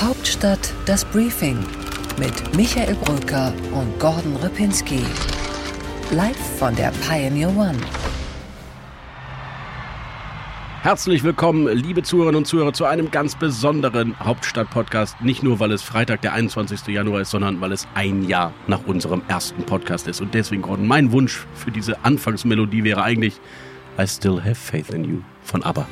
Hauptstadt das Briefing mit Michael Brücker und Gordon Ripinski. Live von der Pioneer One. Herzlich willkommen, liebe Zuhörerinnen und Zuhörer, zu einem ganz besonderen Hauptstadt-Podcast. Nicht nur, weil es Freitag, der 21. Januar ist, sondern weil es ein Jahr nach unserem ersten Podcast ist. Und deswegen, Gordon, mein Wunsch für diese Anfangsmelodie wäre eigentlich I Still Have Faith in You von ABBA.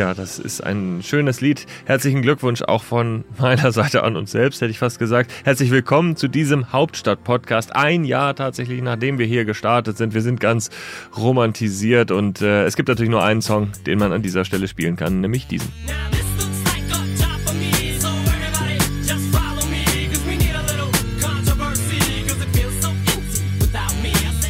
Ja, das ist ein schönes Lied. Herzlichen Glückwunsch auch von meiner Seite an uns selbst, hätte ich fast gesagt. Herzlich willkommen zu diesem Hauptstadt-Podcast. Ein Jahr tatsächlich, nachdem wir hier gestartet sind. Wir sind ganz romantisiert und äh, es gibt natürlich nur einen Song, den man an dieser Stelle spielen kann, nämlich diesen. Now this looks like a job for me, so everybody just follow me, 'cause we need a little controversy, 'cause it feels so empty without me. I say.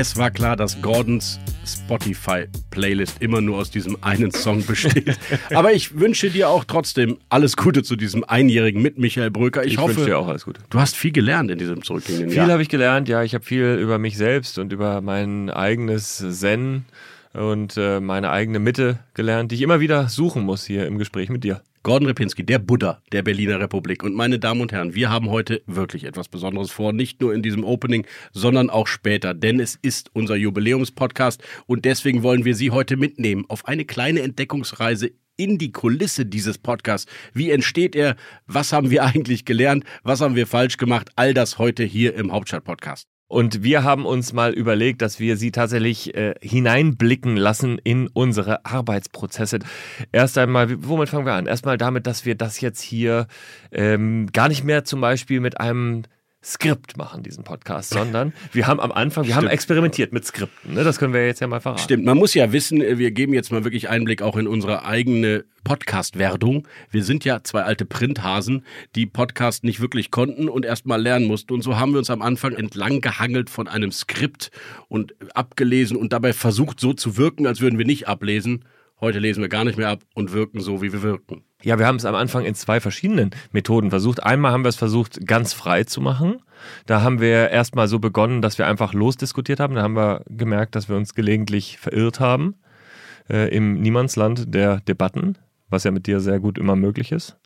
Es war klar, dass Gordons Spotify-Playlist immer nur aus diesem einen Song besteht. Aber ich wünsche dir auch trotzdem alles Gute zu diesem Einjährigen mit Michael Bröker. Ich, Ich hoffe, wünsche dir auch alles Gute. du hast viel gelernt in diesem zurückliegenden Viel Jahr. habe ich gelernt, ja. Ich habe viel über mich selbst und über mein eigenes Zen und äh, meine eigene Mitte gelernt, die ich immer wieder suchen muss hier im Gespräch mit dir. Gordon Repinski, der Buddha der Berliner Republik. Und meine Damen und Herren, wir haben heute wirklich etwas Besonderes vor. Nicht nur in diesem Opening, sondern auch später. Denn es ist unser Jubiläumspodcast. Und deswegen wollen wir Sie heute mitnehmen auf eine kleine Entdeckungsreise in die Kulisse dieses Podcasts. Wie entsteht er? Was haben wir eigentlich gelernt? Was haben wir falsch gemacht? All das heute hier im Hauptstadt-Podcast. Und wir haben uns mal überlegt, dass wir sie tatsächlich äh, hineinblicken lassen in unsere Arbeitsprozesse. Erst einmal, womit fangen wir an? Erstmal damit, dass wir das jetzt hier ähm, gar nicht mehr zum Beispiel mit einem Skript machen, diesen Podcast, sondern wir haben am Anfang, wir haben Stimmt. experimentiert mit Skripten. Ne? Das können wir jetzt ja mal verraten. Stimmt, man muss ja wissen, wir geben jetzt mal wirklich Einblick auch in unsere eigene Podcast-Werdung. Wir sind ja zwei alte Printhasen, die Podcast nicht wirklich konnten und erst mal lernen mussten. Und so haben wir uns am Anfang entlang gehangelt von einem Skript und abgelesen und dabei versucht so zu wirken, als würden wir nicht ablesen. Heute lesen wir gar nicht mehr ab und wirken so, wie wir wirken. Ja, wir haben es am Anfang in zwei verschiedenen Methoden versucht. Einmal haben wir es versucht, ganz frei zu machen. Da haben wir erstmal so begonnen, dass wir einfach losdiskutiert haben. Da haben wir gemerkt, dass wir uns gelegentlich verirrt haben äh, im Niemandsland der Debatten, was ja mit dir sehr gut immer möglich ist.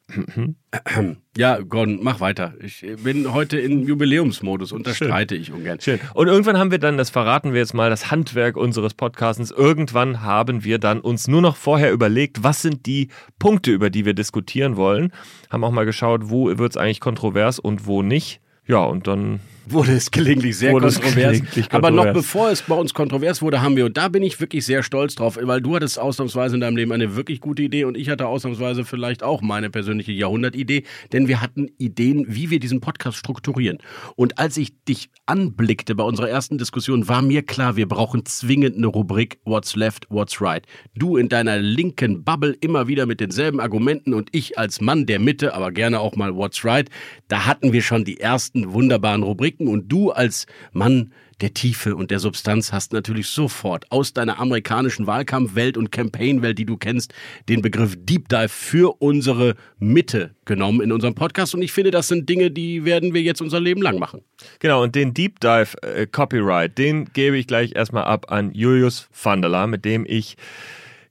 Ja, Gordon, mach weiter. Ich bin heute in Jubiläumsmodus und da streite ich ungern. Schön. Und irgendwann haben wir dann, das verraten wir jetzt mal, das Handwerk unseres Podcastens. Irgendwann haben wir dann uns nur noch vorher überlegt, was sind die Punkte, über die wir diskutieren wollen. Haben auch mal geschaut, wo wird es eigentlich kontrovers und wo nicht. Ja, und dann wurde es gelegentlich sehr Wurde kontrovers. gelegentlich Aber noch kontrovers. bevor es bei uns kontrovers wurde, haben wir, und da bin ich wirklich sehr stolz drauf, weil du hattest ausnahmsweise in deinem Leben eine wirklich gute Idee und ich hatte ausnahmsweise vielleicht auch meine persönliche Jahrhundertidee, denn wir hatten Ideen, wie wir diesen Podcast strukturieren. Und als ich dich anblickte bei unserer ersten Diskussion, war mir klar, wir brauchen zwingend eine Rubrik What's Left, What's Right. Du in deiner linken Bubble immer wieder mit denselben Argumenten und ich als Mann der Mitte, aber gerne auch mal What's Right. Da hatten wir schon die ersten wunderbaren Rubriken und du als Mann der Tiefe und der Substanz hast natürlich sofort aus deiner amerikanischen Wahlkampfwelt und Campaignwelt, die du kennst, den Begriff Deep Dive für unsere Mitte genommen in unserem Podcast. Und ich finde, das sind Dinge, die werden wir jetzt unser Leben lang machen. Genau, und den Deep Dive äh, Copyright, den gebe ich gleich erstmal ab an Julius Vandela, mit dem ich,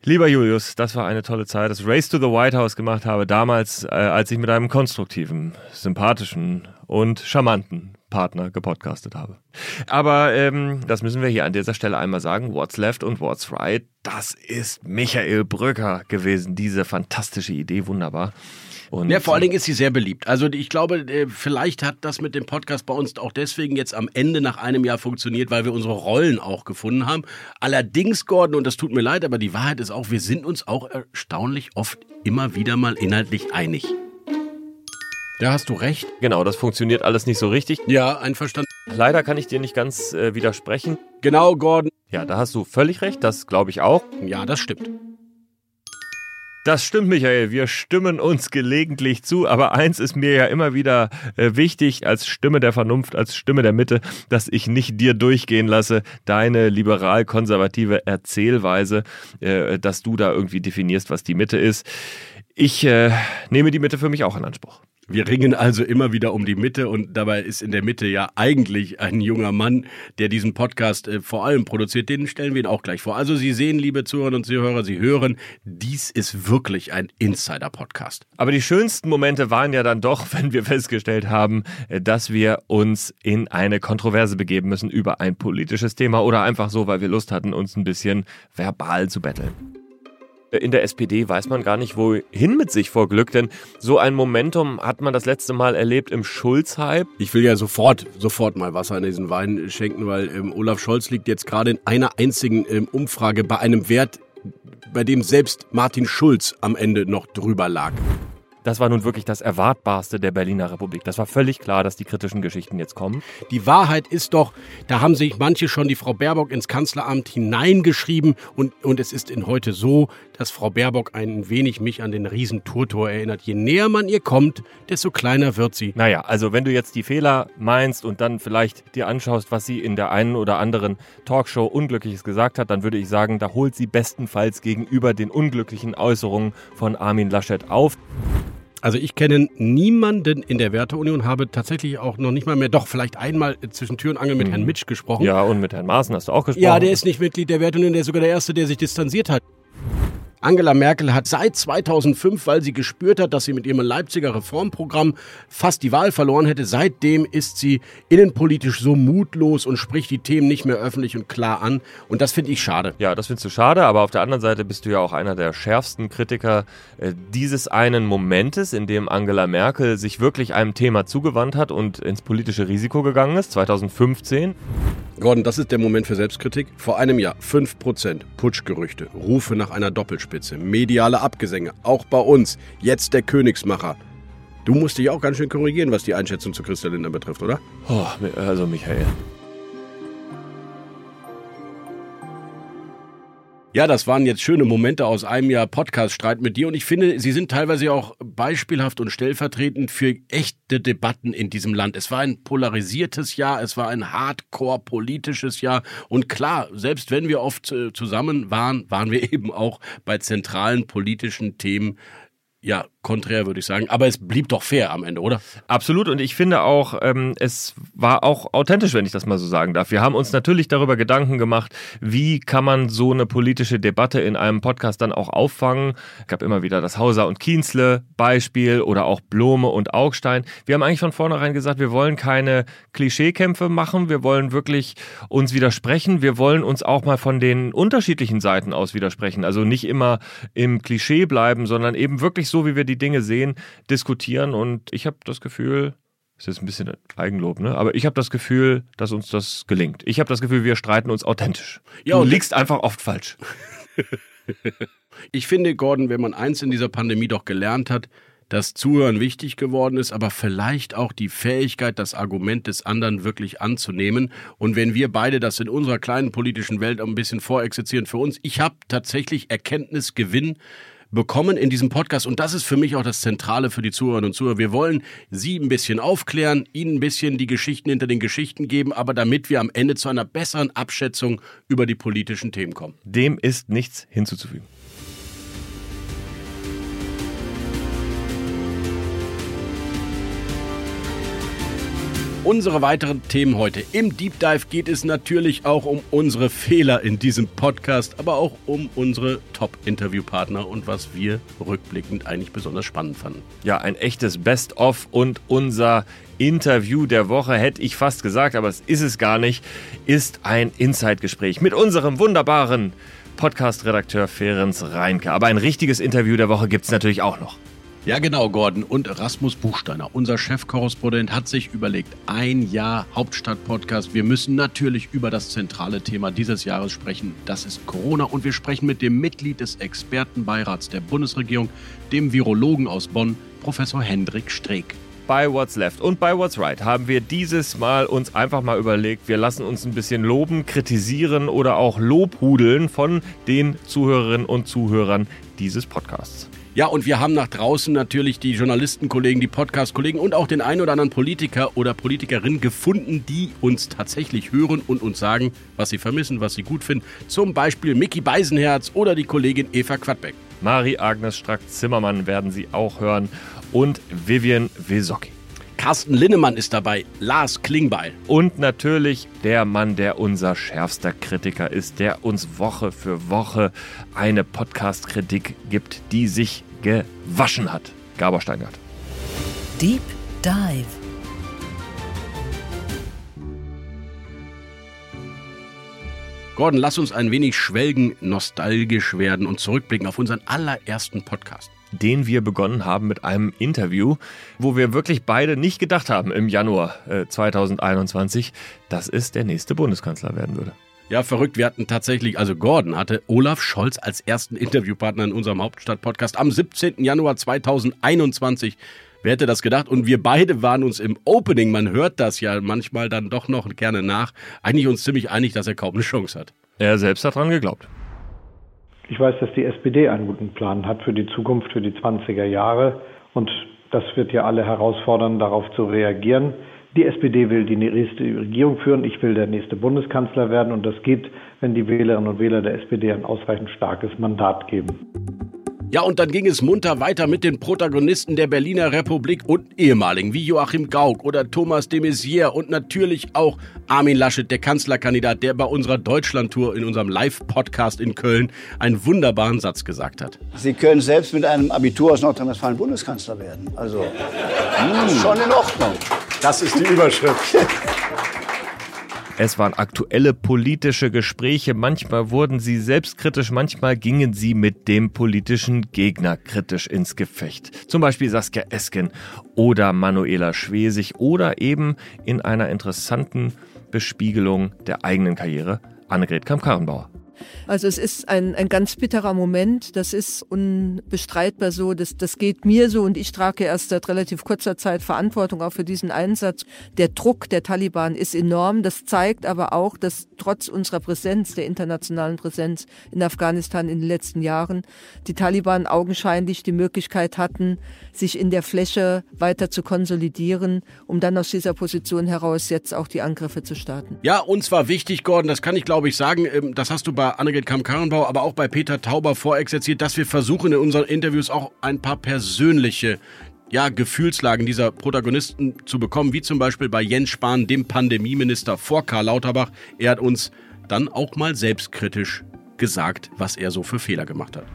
lieber Julius, das war eine tolle Zeit, das Race to the White House gemacht habe, damals, äh, als ich mit einem konstruktiven, sympathischen und charmanten Partner gepodcastet habe. Aber ähm, das müssen wir hier an dieser Stelle einmal sagen. What's Left und What's Right, das ist Michael Brücker gewesen. Diese fantastische Idee, wunderbar. Und, Ja, vor allen Dingen ist sie sehr beliebt. Also ich glaube, äh, vielleicht hat das mit dem Podcast bei uns auch deswegen jetzt am Ende nach einem Jahr funktioniert, weil wir unsere Rollen auch gefunden haben. Allerdings, Gordon, und das tut mir leid, aber die Wahrheit ist auch, wir sind uns auch erstaunlich oft immer wieder mal inhaltlich einig. Da hast du recht. Genau, das funktioniert alles nicht so richtig. Ja, einverstanden. Leider kann ich dir nicht ganz äh, widersprechen. Genau, Gordon. Ja, da hast du völlig recht, das glaube ich auch. Ja, das stimmt. Das stimmt, Michael. Wir stimmen uns gelegentlich zu, aber eins ist mir ja immer wieder äh, wichtig als Stimme der Vernunft, als Stimme der Mitte, dass ich nicht dir durchgehen lasse, deine liberal-konservative Erzählweise, äh, dass du da irgendwie definierst, was die Mitte ist. Ich äh, nehme die Mitte für mich auch in Anspruch. Wir ringen also immer wieder um die Mitte und dabei ist in der Mitte ja eigentlich ein junger Mann, der diesen Podcast äh, vor allem produziert. Den stellen wir ihn auch gleich vor. Also Sie sehen, liebe Zuhörerinnen und Zuhörer, Sie hören, dies ist wirklich ein Insider-Podcast. Aber die schönsten Momente waren ja dann doch, wenn wir festgestellt haben, äh, dass wir uns in eine Kontroverse begeben müssen über ein politisches Thema oder einfach so, weil wir Lust hatten, uns ein bisschen verbal zu betteln. In der SPD weiß man gar nicht, wohin mit sich vor Glück, denn so ein Momentum hat man das letzte Mal erlebt im Schulz-Hype. Ich will ja sofort, sofort mal Wasser in diesen Wein schenken, weil ähm, Olaf Scholz liegt jetzt gerade in einer einzigen ähm, Umfrage bei einem Wert, bei dem selbst Martin Schulz am Ende noch drüber lag. Das war nun wirklich das Erwartbarste der Berliner Republik. Das war völlig klar, dass die kritischen Geschichten jetzt kommen. Die Wahrheit ist doch, da haben sich manche schon die Frau Baerbock ins Kanzleramt hineingeschrieben und, und es ist in heute so, dass Frau Baerbock ein wenig mich an den Riesen Turtor erinnert. Je näher man ihr kommt, desto kleiner wird sie. Naja, also wenn du jetzt die Fehler meinst und dann vielleicht dir anschaust, was sie in der einen oder anderen Talkshow Unglückliches gesagt hat, dann würde ich sagen, da holt sie bestenfalls gegenüber den unglücklichen Äußerungen von Armin Laschet auf. Also ich kenne niemanden in der Werteunion, habe tatsächlich auch noch nicht mal mehr, doch vielleicht einmal zwischen Tür und Angel mit Herrn Mitsch gesprochen. Ja, und mit Herrn Maaßen hast du auch gesprochen. Ja, der ist nicht Mitglied der Werteunion, der ist sogar der Erste, der sich distanziert hat. Angela Merkel hat seit 2005, weil sie gespürt hat, dass sie mit ihrem Leipziger Reformprogramm fast die Wahl verloren hätte, seitdem ist sie innenpolitisch so mutlos und spricht die Themen nicht mehr öffentlich und klar an. Und das finde ich schade. Ja, das findest du schade, aber auf der anderen Seite bist du ja auch einer der schärfsten Kritiker äh, dieses einen Momentes, in dem Angela Merkel sich wirklich einem Thema zugewandt hat und ins politische Risiko gegangen ist, 2015. Gordon, das ist der Moment für Selbstkritik. Vor einem Jahr 5% Putschgerüchte, Rufe nach einer Doppelspitze, mediale Abgesänge, auch bei uns. Jetzt der Königsmacher. Du musst dich auch ganz schön korrigieren, was die Einschätzung zu Christa Lindner betrifft, oder? Oh, also Michael. Ja, das waren jetzt schöne Momente aus einem Jahr Podcast-Streit mit dir und ich finde, sie sind teilweise auch beispielhaft und stellvertretend für echte Debatten in diesem Land. Es war ein polarisiertes Jahr, es war ein hardcore-politisches Jahr und klar, selbst wenn wir oft äh, zusammen waren, waren wir eben auch bei zentralen politischen Themen ja, konträr würde ich sagen. Aber es blieb doch fair am Ende, oder? Absolut. Und ich finde auch, ähm, es war auch authentisch, wenn ich das mal so sagen darf. Wir haben uns natürlich darüber Gedanken gemacht, wie kann man so eine politische Debatte in einem Podcast dann auch auffangen. Es gab immer wieder das Hauser und Kienzle Beispiel oder auch Blome und Augstein. Wir haben eigentlich von vornherein gesagt, wir wollen keine Klischeekämpfe machen. Wir wollen wirklich uns widersprechen. Wir wollen uns auch mal von den unterschiedlichen Seiten aus widersprechen. Also nicht immer im Klischee bleiben, sondern eben wirklich so, wie wir die Dinge sehen, diskutieren. Und ich habe das Gefühl, das ist jetzt ein bisschen Eigenlob, ne? Aber ich habe das Gefühl, dass uns das gelingt. Ich habe das Gefühl, wir streiten uns authentisch. Ja, du und- liegst einfach oft falsch. Ich finde, Gordon, wenn man eins in dieser Pandemie doch gelernt hat, dass Zuhören wichtig geworden ist, aber vielleicht auch die Fähigkeit, das Argument des anderen wirklich anzunehmen. Und wenn wir beide das in unserer kleinen politischen Welt ein bisschen vorexerzieren für uns, ich habe tatsächlich Erkenntnisgewinn bekommen in diesem Podcast und das ist für mich auch das Zentrale für die Zuhörerinnen und Zuhörer. Wir wollen Sie ein bisschen aufklären, Ihnen ein bisschen die Geschichten hinter den Geschichten geben, aber damit wir am Ende zu einer besseren Abschätzung über die politischen Themen kommen. Dem ist nichts hinzuzufügen. Unsere weiteren Themen heute. Im Deep Dive geht es natürlich auch um unsere Fehler in diesem Podcast, aber auch um unsere Top-Interviewpartner und was wir rückblickend eigentlich besonders spannend fanden. Ja, ein echtes Best-of und unser Interview der Woche, hätte ich fast gesagt, aber es ist es gar nicht, ist ein Inside-Gespräch mit unserem wunderbaren Podcast-Redakteur Ferenc Reinke. Aber ein richtiges Interview der Woche gibt es natürlich auch noch. Ja, genau, Gordon. Und Rasmus Buchsteiner, unser Chefkorrespondent, hat sich überlegt, ein Jahr Hauptstadt-Podcast. Wir müssen natürlich über das zentrale Thema dieses Jahres sprechen. Das ist Corona. Und wir sprechen mit dem Mitglied des Expertenbeirats der Bundesregierung, dem Virologen aus Bonn, Professor Hendrik Streeck. Bei What's Left und bei What's Right haben wir dieses Mal uns einfach mal überlegt, wir lassen uns ein bisschen loben, kritisieren oder auch lobhudeln von den Zuhörerinnen und Zuhörern dieses Podcasts. Ja, und wir haben nach draußen natürlich die Journalistenkollegen, die Podcast-Kollegen und auch den einen oder anderen Politiker oder Politikerin gefunden, die uns tatsächlich hören und uns sagen, was sie vermissen, was sie gut finden. Zum Beispiel Mickey Beisenherz oder die Kollegin Eva Quadbeck. Marie-Agnes Strack-Zimmermann werden Sie auch hören und Vivian Wesocki. Carsten Linnemann ist dabei, Lars Klingbeil. Und natürlich der Mann, der unser schärfster Kritiker ist, der uns Woche für Woche eine Podcast-Kritik gibt, die sich gewaschen hat. Gabor Steingart. Deep Dive. Gordon, lass uns ein wenig schwelgen, nostalgisch werden und zurückblicken auf unseren allerersten Podcast. Den wir begonnen haben mit einem Interview, wo wir wirklich beide nicht gedacht haben im Januar äh, 2021, dass es der nächste Bundeskanzler werden würde. Ja, verrückt. Wir hatten tatsächlich, also Gordon hatte Olaf Scholz als ersten Interviewpartner in unserem Hauptstadt-Podcast am 17. Januar 2021. Wer hätte das gedacht? Und wir beide waren uns im Opening, man hört das ja manchmal dann doch noch gerne nach, eigentlich uns ziemlich einig, dass er kaum eine Chance hat. Er selbst hat dran geglaubt. Ich weiß, dass die SPD einen guten Plan hat für die Zukunft, für die 20er Jahre. Und das wird ja alle herausfordern, darauf zu reagieren. Die SPD will die nächste Regierung führen. Ich will der nächste Bundeskanzler werden. Und das geht, wenn die Wählerinnen und Wähler der SPD ein ausreichend starkes Mandat geben. Ja, und dann ging es munter weiter mit den Protagonisten der Berliner Republik und ehemaligen, wie Joachim Gauck oder Thomas de Maizière und natürlich auch Armin Laschet, der Kanzlerkandidat, der bei unserer Deutschlandtour in unserem Live-Podcast in Köln einen wunderbaren Satz gesagt hat. Sie können selbst mit einem Abitur aus Nordrhein-Westfalen Bundeskanzler werden. Also, das ist schon in Ordnung. Das ist die Überschrift. Es waren aktuelle politische Gespräche, manchmal wurden sie selbstkritisch, manchmal gingen sie mit dem politischen Gegner kritisch ins Gefecht. Zum Beispiel Saskia Esken oder Manuela Schwesig oder eben in einer interessanten Bespiegelung der eigenen Karriere Annegret Kramp-Karrenbauer. Also es ist ein, ein ganz bitterer Moment, das ist unbestreitbar so, das, das geht mir so. Und ich trage erst seit relativ kurzer Zeit Verantwortung auch für diesen Einsatz. Der Druck der Taliban ist enorm, das zeigt aber auch, dass trotz unserer Präsenz, der internationalen Präsenz in Afghanistan in den letzten Jahren, die Taliban augenscheinlich die Möglichkeit hatten, sich in der Fläche weiter zu konsolidieren, um dann aus dieser Position heraus jetzt auch die Angriffe zu starten. Ja, uns war wichtig, Gordon, das kann ich glaube ich sagen, ähm, das hast du bei Annegret Kamm-Karrenbau, aber auch bei Peter Tauber vorexerziert, dass wir versuchen in unseren Interviews auch ein paar persönliche ja, Gefühlslagen dieser Protagonisten zu bekommen, wie zum Beispiel bei Jens Spahn, dem Pandemieminister vor Karl Lauterbach. Er hat uns dann auch mal selbstkritisch gesagt, was er so für Fehler gemacht hat.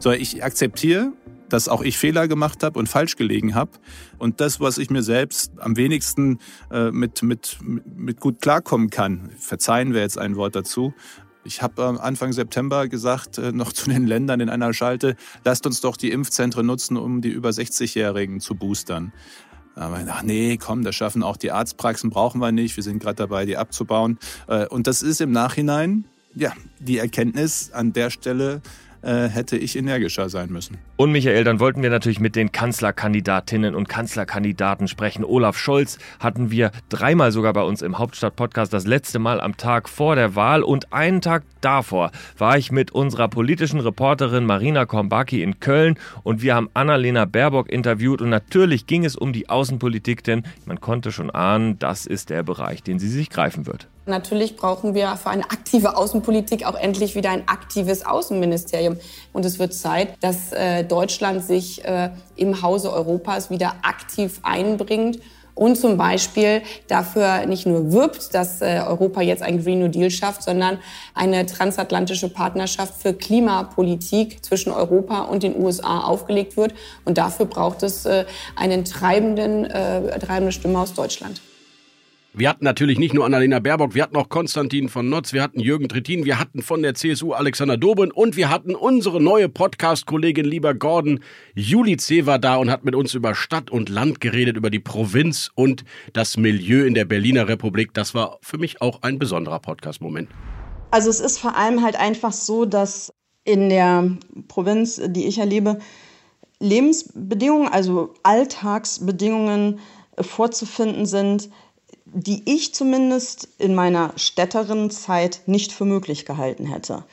So, ich akzeptiere, dass auch ich Fehler gemacht habe und falsch gelegen habe. Und das, was ich mir selbst am wenigsten äh, mit, mit, mit gut klarkommen kann, verzeihen wir jetzt ein Wort dazu. Ich habe äh, Anfang September gesagt, äh, noch zu den Ländern in einer Schalte, lasst uns doch die Impfzentren nutzen, um die über 60-Jährigen zu boostern. Aber ach nee, komm, das schaffen auch die Arztpraxen, brauchen wir nicht. Wir sind gerade dabei, die abzubauen. Äh, Und das ist im Nachhinein, ja, die Erkenntnis an der Stelle äh, hätte ich energischer sein müssen. Und Michael, dann wollten wir natürlich mit den Kanzlerkandidatinnen und Kanzlerkandidaten sprechen. Olaf Scholz hatten wir dreimal sogar bei uns im Hauptstadt-Podcast, das letzte Mal am Tag vor der Wahl und einen Tag davor war ich mit unserer politischen Reporterin Marina Kombaki in Köln und wir haben Annalena Baerbock interviewt und natürlich ging es um die Außenpolitik, denn man konnte schon ahnen, das ist der Bereich, den sie sich greifen wird. Natürlich brauchen wir für eine aktive Außenpolitik auch endlich wieder ein aktives Außenministerium. Und es wird Zeit, dass äh, Deutschland sich äh, im Hause Europas wieder aktiv einbringt und zum Beispiel dafür nicht nur wirbt, dass äh, Europa jetzt einen Green New Deal schafft, sondern eine transatlantische Partnerschaft für Klimapolitik zwischen Europa und den USA aufgelegt wird. Und dafür braucht es äh, einen treibenden, äh, treibende Stimme aus Deutschland. Wir hatten natürlich nicht nur Annalena Baerbock, wir hatten auch Konstantin von Notz, wir hatten Jürgen Trittin, wir hatten von der CSU Alexander Dobrin und wir hatten unsere neue Podcast-Kollegin lieber Gordon. Juli C. war da und hat mit uns über Stadt und Land geredet, über die Provinz und das Milieu in der Berliner Republik. Das war für mich auch ein besonderer Podcast-Moment. Also es ist vor allem halt einfach so, dass in der Provinz, die ich erlebe, Lebensbedingungen, also Alltagsbedingungen äh, vorzufinden sind, die ich zumindest in meiner Städterinnenzeit nicht für möglich gehalten hätte.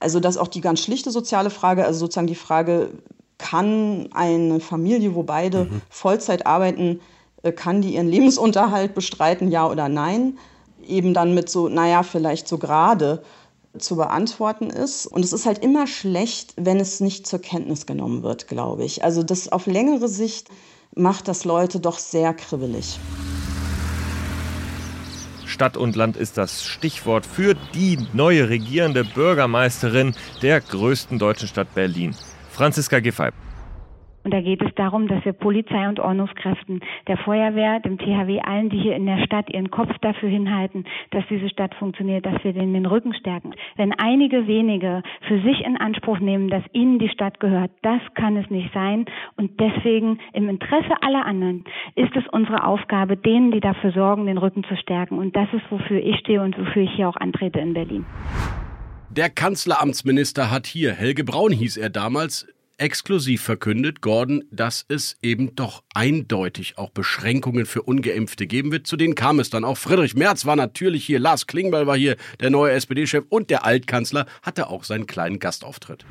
Also das ist auch die ganz schlichte soziale Frage, also sozusagen die Frage, kann eine Familie, wo beide mhm. Vollzeit arbeiten, äh, kann die ihren Lebensunterhalt bestreiten, ja oder nein? Eben dann mit so, naja, vielleicht so gerade. zu beantworten ist. Und es ist halt immer schlecht, wenn es nicht zur Kenntnis genommen wird, glaube ich. Also das auf längere Sicht macht das Leute doch sehr kribbelig. Stadt und Land ist das Stichwort für die neue regierende Bürgermeisterin der größten deutschen Stadt Berlin, Franziska Giffey. Und da geht es darum, dass wir Polizei und Ordnungskräften, der Feuerwehr, dem THW, allen, die hier in der Stadt ihren Kopf dafür hinhalten, dass diese Stadt funktioniert, dass wir denen den Rücken stärken. Wenn einige wenige für sich in Anspruch nehmen, dass ihnen die Stadt gehört, das kann es nicht sein. Und deswegen im Interesse aller anderen ist es unsere Aufgabe, denen, die dafür sorgen, den Rücken zu stärken. Und das ist, wofür ich stehe und wofür ich hier auch antrete in Berlin. Der Kanzleramtsminister hat hier, Helge Braun hieß er damals, exklusiv verkündet, Gordon, dass es eben doch eindeutig auch Beschränkungen für Ungeimpfte geben wird. Zu denen kam es dann auch. Friedrich Merz war natürlich hier, Lars Klingbeil war hier, der neue SPD-Chef und der Altkanzler hatte auch seinen kleinen Gastauftritt.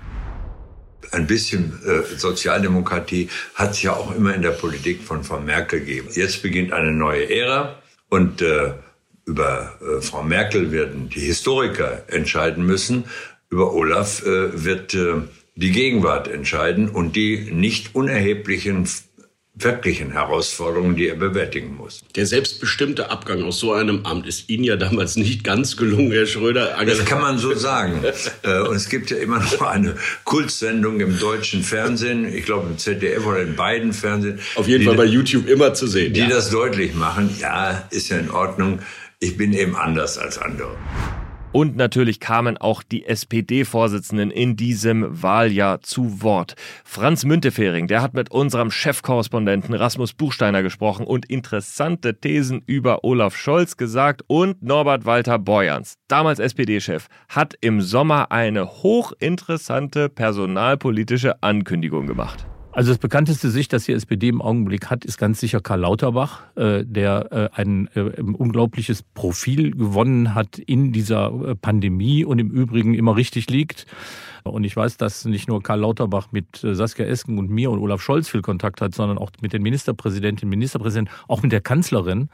Ein bisschen äh, Sozialdemokratie hat es ja auch immer in der Politik von Frau Merkel gegeben. Jetzt beginnt eine neue Ära und äh, über äh, Frau Merkel werden die Historiker entscheiden müssen. Über Olaf äh, wird äh, die Gegenwart entscheiden und die nicht unerheblichen wirklichen Herausforderungen, die er bewältigen muss. Der selbstbestimmte Abgang aus so einem Amt ist Ihnen ja damals nicht ganz gelungen, Herr Schröder. Das kann man so sagen. Äh, und es gibt ja immer noch eine Kultsendung im deutschen Fernsehen, ich glaube im ZDF oder in beiden Fernsehen. Auf jeden Fall bei YouTube immer zu sehen. Die ja. das deutlich machen. Ja, ist ja in Ordnung. Ich bin eben anders als andere. Und natürlich kamen auch die SPD-Vorsitzenden in diesem Wahljahr zu Wort. Franz Müntefering, der hat mit unserem Chefkorrespondenten Rasmus Buchsteiner gesprochen und interessante Thesen über Olaf Scholz gesagt und Norbert Walter Borjans, damals SPD-Chef, hat im Sommer eine hochinteressante personalpolitische Ankündigung gemacht. Also das bekannteste Sicht, das die SPD im Augenblick hat, ist ganz sicher Karl Lauterbach, äh, der äh, ein äh, unglaubliches Profil gewonnen hat in dieser Pandemie und im Übrigen immer richtig liegt. Und ich weiß, dass nicht nur Karl Lauterbach mit Saskia Esken und mir und Olaf Scholz viel Kontakt hat, sondern auch mit den Ministerpräsidentinnen, Ministerpräsidenten, auch mit der Kanzlerin.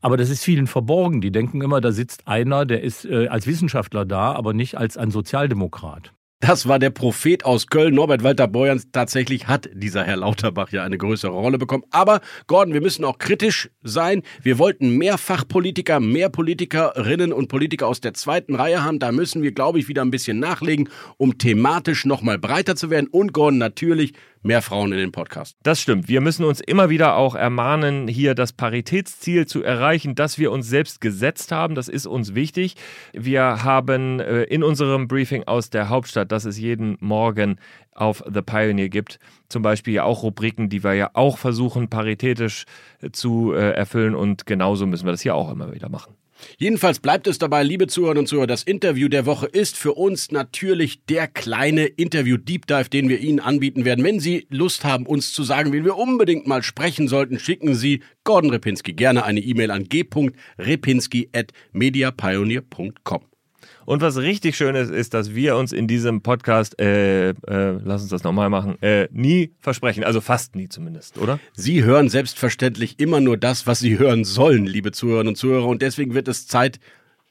Aber das ist vielen verborgen. Die denken immer, da sitzt einer, der ist als Wissenschaftler da, aber nicht als ein Sozialdemokrat. Das war der Prophet aus Köln, Norbert Walter Borjans. Tatsächlich hat dieser Herr Lauterbach ja eine größere Rolle bekommen. Aber Gordon, wir müssen auch kritisch sein. Wir wollten mehr Fachpolitiker, mehr Politikerinnen und Politiker aus der zweiten Reihe haben. Da müssen wir, glaube ich, wieder ein bisschen nachlegen, um thematisch nochmal breiter zu werden. Und Gordon, natürlich mehr Frauen in den Podcast. Das stimmt. Wir müssen uns immer wieder auch ermahnen, hier das Paritätsziel zu erreichen, das wir uns selbst gesetzt haben. Das ist uns wichtig. Wir haben äh, in unserem Briefing aus der Hauptstadt, das es jeden Morgen auf The Pioneer gibt, zum Beispiel auch Rubriken, die wir ja auch versuchen, paritätisch äh, zu äh, erfüllen. Und genauso müssen wir das hier auch immer wieder machen. Jedenfalls bleibt es dabei, liebe Zuhörerinnen und Zuhörer, das Interview der Woche ist für uns natürlich der kleine Interview-Deep Dive, den wir Ihnen anbieten werden. Wenn Sie Lust haben, uns zu sagen, wen wir unbedingt mal sprechen sollten, schicken Sie Gordon Repinski gerne eine E-Mail an g.repinski.mediapioneer.com. Und was richtig schön ist, ist, dass wir uns in diesem Podcast, äh, äh, lass uns das nochmal machen, äh, nie versprechen. Also fast nie zumindest, oder? Sie hören selbstverständlich immer nur das, was Sie hören sollen, liebe Zuhörerinnen und Zuhörer. Und deswegen wird es Zeit,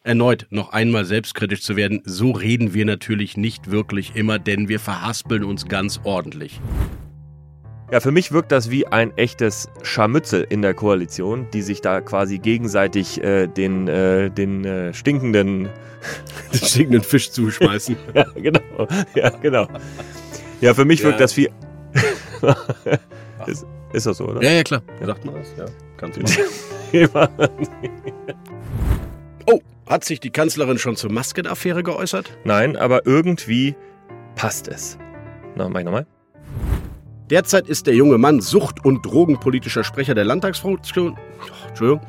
erneut noch einmal selbstkritisch zu werden. So reden wir natürlich nicht wirklich immer, denn wir verhaspeln uns ganz ordentlich. Ja, für mich wirkt das wie ein echtes Scharmützel in der Koalition, die sich da quasi gegenseitig äh, den, äh, den äh, stinkenden, den stinkenden Fisch zuschmeißen. ja, genau. Ja, genau. Ja, für mich Ja. wirkt das wie. ist, ist das so, oder? Ja, ja, klar. Sagt man das? Ja, kannst du. Oh, hat sich die Kanzlerin schon zur Maskenaffäre geäußert? Nein, aber irgendwie passt es. Na, mach ich nochmal. Derzeit ist der junge Mann sucht- und drogenpolitischer Sprecher der Landtagsfraktion. Oh, Entschuldigung.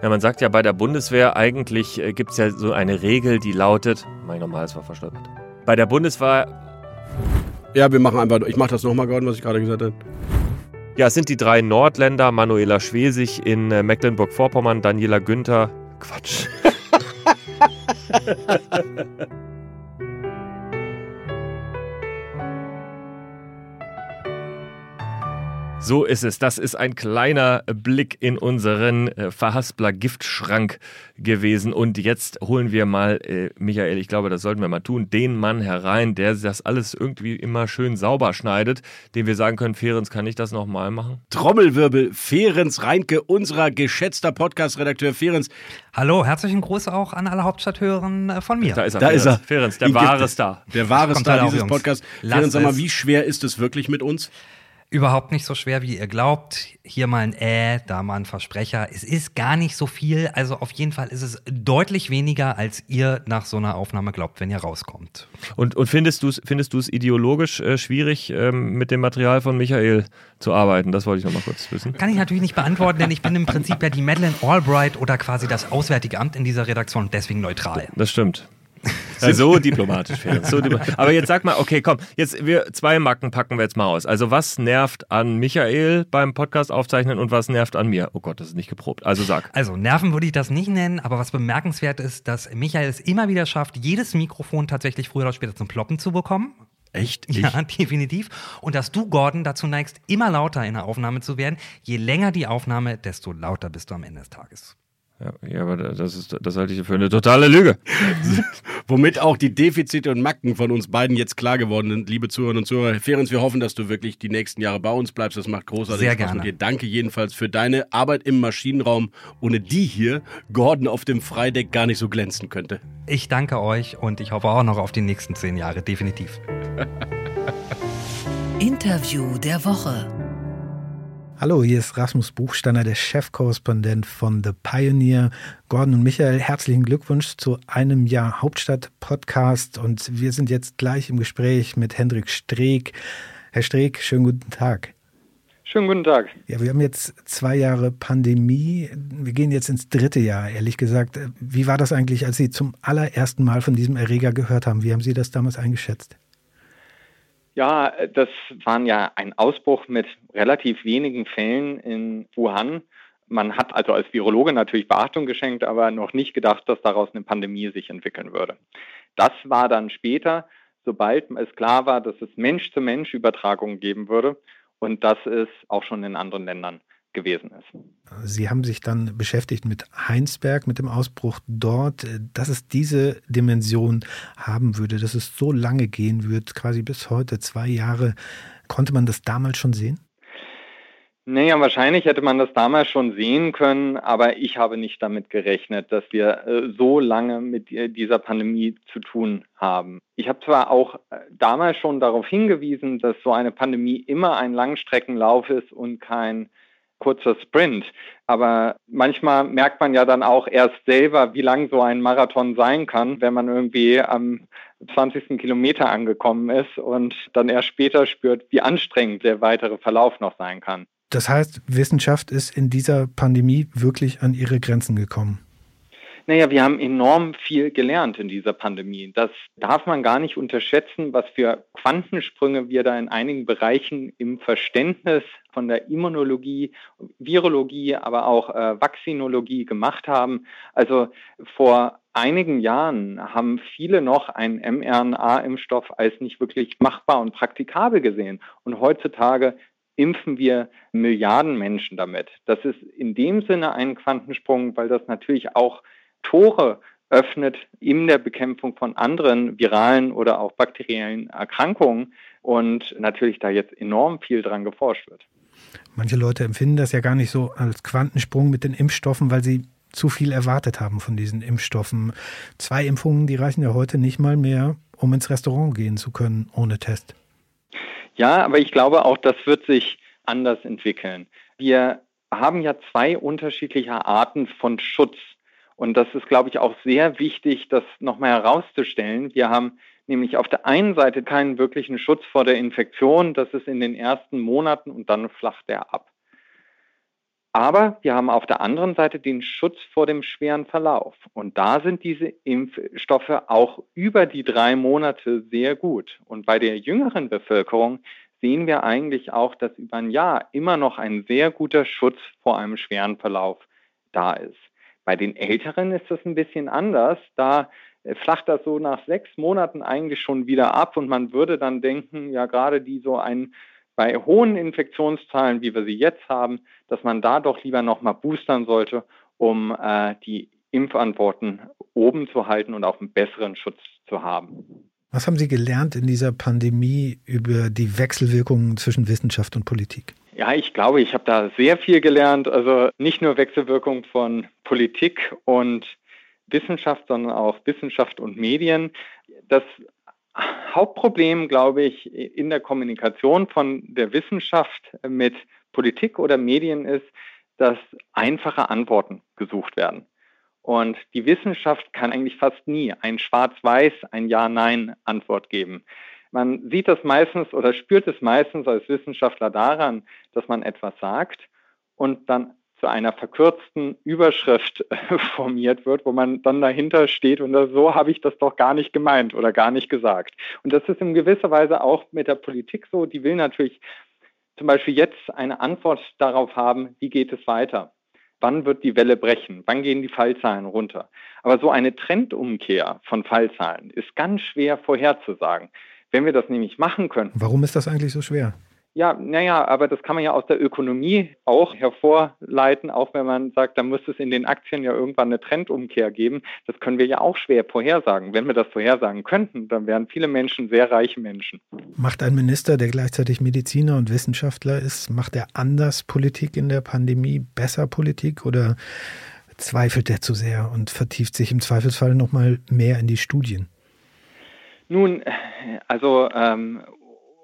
Ja, man sagt ja bei der Bundeswehr, eigentlich äh, gibt es ja so eine Regel, die lautet. Mach ich nochmal, es war verstolpert. Bei der Bundeswehr. Ja, wir machen einfach. Ich mache das nochmal, Gordon, was ich gerade gesagt habe. Ja, es sind die drei Nordländer, Manuela Schwesig in äh, Mecklenburg-Vorpommern, Daniela Günther. Quatsch. So ist es. Das ist ein kleiner Blick in unseren äh, Verhaspler-Giftschrank gewesen. Und jetzt holen wir mal, äh, Michael, ich glaube, das sollten wir mal tun, den Mann herein, der das alles irgendwie immer schön sauber schneidet, dem wir sagen können, Ferenc, kann ich das nochmal machen? Trommelwirbel, Ferenc Reinke, unser geschätzter Podcast-Redakteur Ferenc. Hallo, herzlichen Gruß auch an alle Hauptstadthörern äh, von mir. Da ist er, Da Ferenc. ist er. Ferenc, der wahre. Star. Der wahre Kommt Star auf, dieses. Podcasts. Ferenc, sag mal, wie schwer ist es wirklich mit uns? Überhaupt nicht so schwer, wie ihr glaubt. Hier mal ein Äh, da mal ein Versprecher. Es ist gar nicht so viel. Also auf jeden Fall ist es deutlich weniger, als ihr nach so einer Aufnahme glaubt, wenn ihr rauskommt. Und, und findest du es findest du's ideologisch äh, schwierig, ähm, mit dem Material von Michael zu arbeiten? Das wollte ich noch mal kurz wissen. Kann ich natürlich nicht beantworten, denn ich bin im Prinzip ja die Madeleine Albright oder quasi das Auswärtige Amt in dieser Redaktion und deswegen neutral. Das stimmt. Ja, so diplomatisch, Ferenc. So diplomatisch. Aber jetzt sag mal, okay, komm, jetzt wir zwei Macken packen wir jetzt mal aus. Also was nervt an Michael beim Podcast aufzeichnen und was nervt an mir? Oh Gott, das ist nicht geprobt. Also sag. Also Nerven würde ich das nicht nennen, aber was bemerkenswert ist, dass Michael es immer wieder schafft, jedes Mikrofon tatsächlich früher oder später zum Ploppen zu bekommen. Echt? Ja, definitiv. Und dass du, Gordon, dazu neigst, immer lauter in der Aufnahme zu werden. Je länger die Aufnahme, desto lauter bist du am Ende des Tages. Ja, aber das, ist, das halte ich für eine totale Lüge. Womit auch die Defizite und Macken von uns beiden jetzt klar geworden sind, liebe Zuhörerinnen und Zuhörer. Ferenc, wir hoffen, dass du wirklich die nächsten Jahre bei uns bleibst. Das macht großartig Sehr Spaß gerne. mit dir. Danke jedenfalls für deine Arbeit im Maschinenraum, ohne die hier Gordon auf dem Freideck gar nicht so glänzen könnte. Ich danke euch und ich hoffe auch noch auf die nächsten zehn Jahre, definitiv. Interview der Woche. Hallo, hier ist Rasmus Buchstander, der Chefkorrespondent von The Pioneer. Gordon und Michael, herzlichen Glückwunsch zu einem Jahr Hauptstadt-Podcast. Und wir sind jetzt gleich im Gespräch mit Hendrik Streeck. Herr Streeck, schönen guten Tag. Schönen guten Tag. Ja, wir haben jetzt zwei Jahre Pandemie. Wir gehen jetzt ins dritte Jahr, ehrlich gesagt. Wie war das eigentlich, als Sie zum allerersten Mal von diesem Erreger gehört haben? Wie haben Sie das damals eingeschätzt? Ja, das waren ja ein Ausbruch mit relativ wenigen Fällen in Wuhan. Man hat also als Virologe natürlich Beachtung geschenkt, aber noch nicht gedacht, dass daraus eine Pandemie sich entwickeln würde. Das war dann später, sobald es klar war, dass es Mensch-zu-Mensch-Übertragungen geben würde und dass es auch schon in anderen Ländern gewesen ist. Sie haben sich dann beschäftigt mit Heinsberg, mit dem Ausbruch dort, dass es diese Dimension haben würde, dass es so lange gehen wird, quasi bis heute, zwei Jahre. Konnte man das damals schon sehen? Naja, wahrscheinlich hätte man das damals schon sehen können, aber ich habe nicht damit gerechnet, dass wir äh, so lange mit äh, dieser Pandemie zu tun haben. Ich habe zwar auch äh, damals schon darauf hingewiesen, dass so eine Pandemie immer ein Langstreckenlauf ist und kein kurzer Sprint. Aber manchmal merkt man ja dann auch erst selber, wie lang so ein Marathon sein kann, wenn man irgendwie am 20. Kilometer angekommen ist und dann erst später spürt, wie anstrengend der weitere Verlauf noch sein kann. Das heißt, Wissenschaft ist in dieser Pandemie wirklich an ihre Grenzen gekommen. Naja, wir haben enorm viel gelernt in dieser Pandemie. Das darf man gar nicht unterschätzen, was für Quantensprünge wir da in einigen Bereichen im Verständnis von der Immunologie, Virologie, aber auch äh, Vaccinologie gemacht haben. Also vor einigen Jahren haben viele noch einen mRNA-Impfstoff als nicht wirklich machbar und praktikabel gesehen. Und heutzutage impfen wir Milliarden Menschen damit. Das ist in dem Sinne ein Quantensprung, weil das natürlich auch Tore öffnet in der Bekämpfung von anderen viralen oder auch bakteriellen Erkrankungen und natürlich da jetzt enorm viel dran geforscht wird. Manche Leute empfinden das ja gar nicht so als Quantensprung mit den Impfstoffen, weil sie zu viel erwartet haben von diesen Impfstoffen. Zwei Impfungen, die reichen ja heute nicht mal mehr, um ins Restaurant gehen zu können ohne Test. Ja, aber ich glaube auch, das wird sich anders entwickeln. Wir haben ja zwei unterschiedliche Arten von Schutz. Und das ist, glaube ich, auch sehr wichtig, das nochmal herauszustellen. Wir haben nämlich auf der einen Seite keinen wirklichen Schutz vor der Infektion. Das ist in den ersten Monaten und dann flacht der ab. Aber wir haben auf der anderen Seite den Schutz vor dem schweren Verlauf. Und da sind diese Impfstoffe auch über die drei Monate sehr gut. Und bei der jüngeren Bevölkerung sehen wir eigentlich auch, dass über ein Jahr immer noch ein sehr guter Schutz vor einem schweren Verlauf da ist. Bei den Älteren ist das ein bisschen anders. Da flacht das so nach sechs Monaten eigentlich schon wieder ab und man würde dann denken, ja gerade die so ein bei hohen Infektionszahlen, wie wir sie jetzt haben, dass man da doch lieber nochmal boostern sollte, um äh, die Impfantworten oben zu halten und auch einen besseren Schutz zu haben. Was haben Sie gelernt in dieser Pandemie über die Wechselwirkungen zwischen Wissenschaft und Politik? Ja, ich glaube, ich habe da sehr viel gelernt. Also nicht nur Wechselwirkung von Politik und Wissenschaft, sondern auch Wissenschaft und Medien. Das Hauptproblem, glaube ich, in der Kommunikation von der Wissenschaft mit Politik oder Medien ist, dass einfache Antworten gesucht werden. Und die Wissenschaft kann eigentlich fast nie ein Schwarz-Weiß, ein Ja-Nein-Antwort geben. Man sieht das meistens oder spürt es meistens als Wissenschaftler daran, dass man etwas sagt und dann zu einer verkürzten Überschrift formiert wird, wo man dann dahinter steht und so habe ich das doch gar nicht gemeint oder gar nicht gesagt. Und das ist in gewisser Weise auch mit der Politik so. Die will natürlich zum Beispiel jetzt eine Antwort darauf haben, wie geht es weiter wann wird die Welle brechen, wann gehen die Fallzahlen runter. Aber so eine Trendumkehr von Fallzahlen ist ganz schwer vorherzusagen. Wenn wir das nämlich machen könnten. Warum ist das eigentlich so schwer? Ja, naja, aber das kann man ja aus der Ökonomie auch hervorleiten, auch wenn man sagt, da muss es in den Aktien ja irgendwann eine Trendumkehr geben. Das können wir ja auch schwer vorhersagen. Wenn wir das vorhersagen könnten, dann wären viele Menschen sehr reiche Menschen. Macht ein Minister, der gleichzeitig Mediziner und Wissenschaftler ist, macht er anders Politik in der Pandemie, besser Politik oder zweifelt er zu sehr und vertieft sich im Zweifelsfall nochmal mehr in die Studien? Nun, also ähm,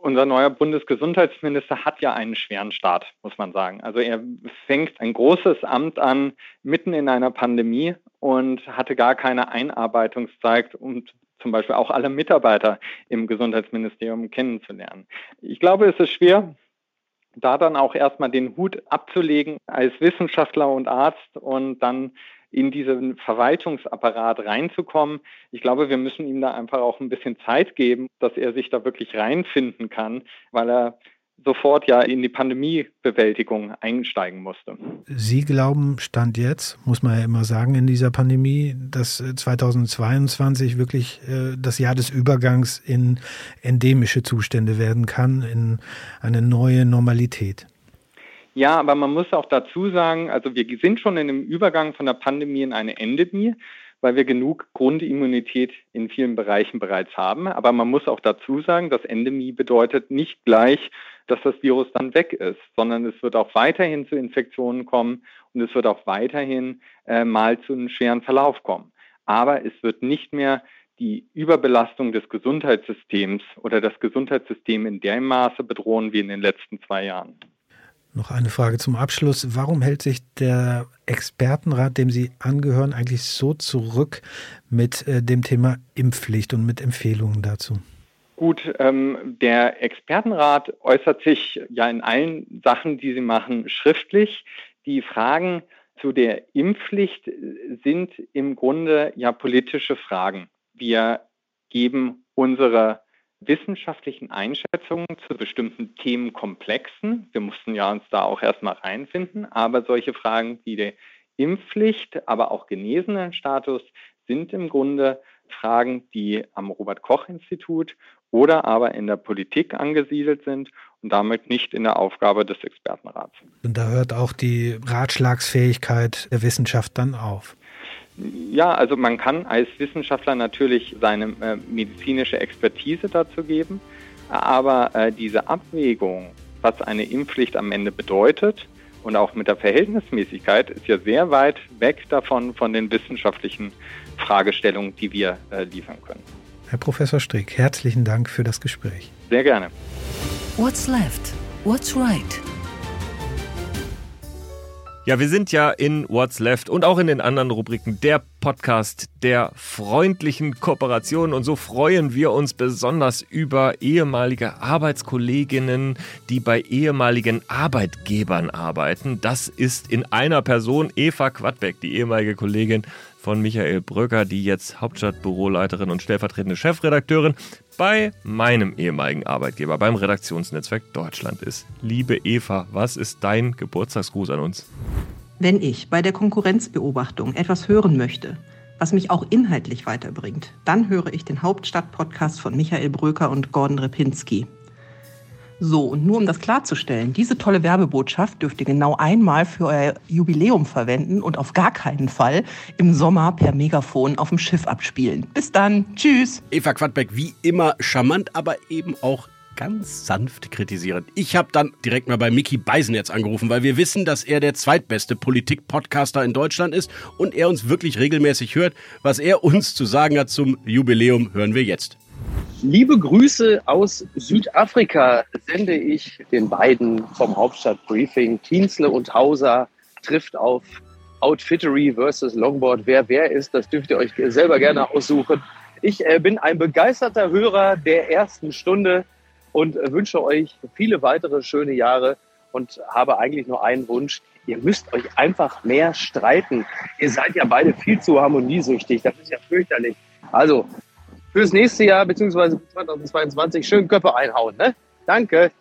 unser neuer Bundesgesundheitsminister hat ja einen schweren Start, muss man sagen. Also er fängt ein großes Amt an mitten in einer Pandemie und hatte gar keine Einarbeitungszeit, um zum Beispiel auch alle Mitarbeiter im Gesundheitsministerium kennenzulernen. Ich glaube, es ist schwer, da dann auch erstmal den Hut abzulegen als Wissenschaftler und Arzt und dann in diesen Verwaltungsapparat reinzukommen. Ich glaube, wir müssen ihm da einfach auch ein bisschen Zeit geben, dass er sich da wirklich reinfinden kann, weil er sofort ja in die Pandemiebewältigung einsteigen musste. Sie glauben, Stand jetzt, muss man ja immer sagen, in dieser Pandemie, dass 2022 wirklich äh, das Jahr des Übergangs in endemische Zustände werden kann, in eine neue Normalität. Ja, aber man muss auch dazu sagen, also wir sind schon in einem Übergang von der Pandemie in eine Endemie, weil wir genug Grundimmunität in vielen Bereichen bereits haben. Aber man muss auch dazu sagen, dass Endemie bedeutet nicht gleich, dass das Virus dann weg ist, sondern es wird auch weiterhin zu Infektionen kommen und es wird auch weiterhin äh, mal zu einem schweren Verlauf kommen. Aber es wird nicht mehr die Überbelastung des Gesundheitssystems oder das Gesundheitssystem in dem Maße bedrohen wie in den letzten zwei Jahren. Noch eine Frage zum Abschluss. Warum hält sich der Expertenrat, dem Sie angehören, eigentlich so zurück mit äh, dem Thema Impfpflicht und mit Empfehlungen dazu? Gut, ähm, der Expertenrat äußert sich ja in allen Sachen, die sie machen, schriftlich. Die Fragen zu der Impfpflicht sind im Grunde ja politische Fragen. Wir geben unsere wissenschaftlichen Einschätzungen zu bestimmten Themenkomplexen. Wir mussten ja uns da auch erstmal reinfinden, aber solche Fragen wie die Impfpflicht, aber auch Genesenenstatus sind im Grunde Fragen, die am Robert Koch Institut oder aber in der Politik angesiedelt sind und damit nicht in der Aufgabe des Expertenrats. Und da hört auch die Ratschlagsfähigkeit der Wissenschaft dann auf. Ja, also man kann als Wissenschaftler natürlich seine äh, medizinische Expertise dazu geben, aber äh, diese Abwägung, was eine Impfpflicht am Ende bedeutet und auch mit der Verhältnismäßigkeit, ist ja sehr weit weg davon von den wissenschaftlichen Fragestellungen, die wir äh, liefern können. Herr Professor Strick, herzlichen Dank für das Gespräch. Sehr gerne. What's left? What's right? Ja, wir sind ja in What's Left und auch in den anderen Rubriken der Podcast der freundlichen Kooperation. Und so freuen wir uns besonders über ehemalige Arbeitskolleginnen, die bei ehemaligen Arbeitgebern arbeiten. Das ist in einer Person Eva Quadbeck, die ehemalige Kollegin von Michael Bröcker, die jetzt Hauptstadtbüroleiterin und stellvertretende Chefredakteurin bei meinem ehemaligen Arbeitgeber, beim Redaktionsnetzwerk Deutschland ist. Liebe Eva, was ist dein Geburtstagsgruß an uns? Wenn ich bei der Konkurrenzbeobachtung etwas hören möchte, was mich auch inhaltlich weiterbringt, dann höre ich den Hauptstadt-Podcast von Michael Bröker und Gordon Repinski. So, und nur um das klarzustellen, diese tolle Werbebotschaft dürft ihr genau einmal für euer Jubiläum verwenden und auf gar keinen Fall im Sommer per Megafon auf dem Schiff abspielen. Bis dann, tschüss. Eva Quadbeck, wie immer charmant, aber eben auch ganz sanft kritisierend. Ich habe dann direkt mal bei Mickey Beisenherz angerufen, weil wir wissen, dass er der zweitbeste Politik-Podcaster in Deutschland ist und er uns wirklich regelmäßig hört. Was er uns zu sagen hat zum Jubiläum, hören wir jetzt. Liebe Grüße aus Südafrika sende ich den beiden vom Hauptstadtbriefing. Kienzle und Hauser trifft auf Outfittery versus Longboard. Wer wer ist, das dürft ihr euch selber gerne aussuchen. Ich äh, bin ein begeisterter Hörer der ersten Stunde und wünsche euch viele weitere schöne Jahre und habe eigentlich nur einen Wunsch. Ihr müsst euch einfach mehr streiten. Ihr seid ja beide viel zu harmoniesüchtig. Das ist ja fürchterlich. Also fürs nächste Jahr bzw. 2022 schön Köpfe einhauen. Ne? Danke.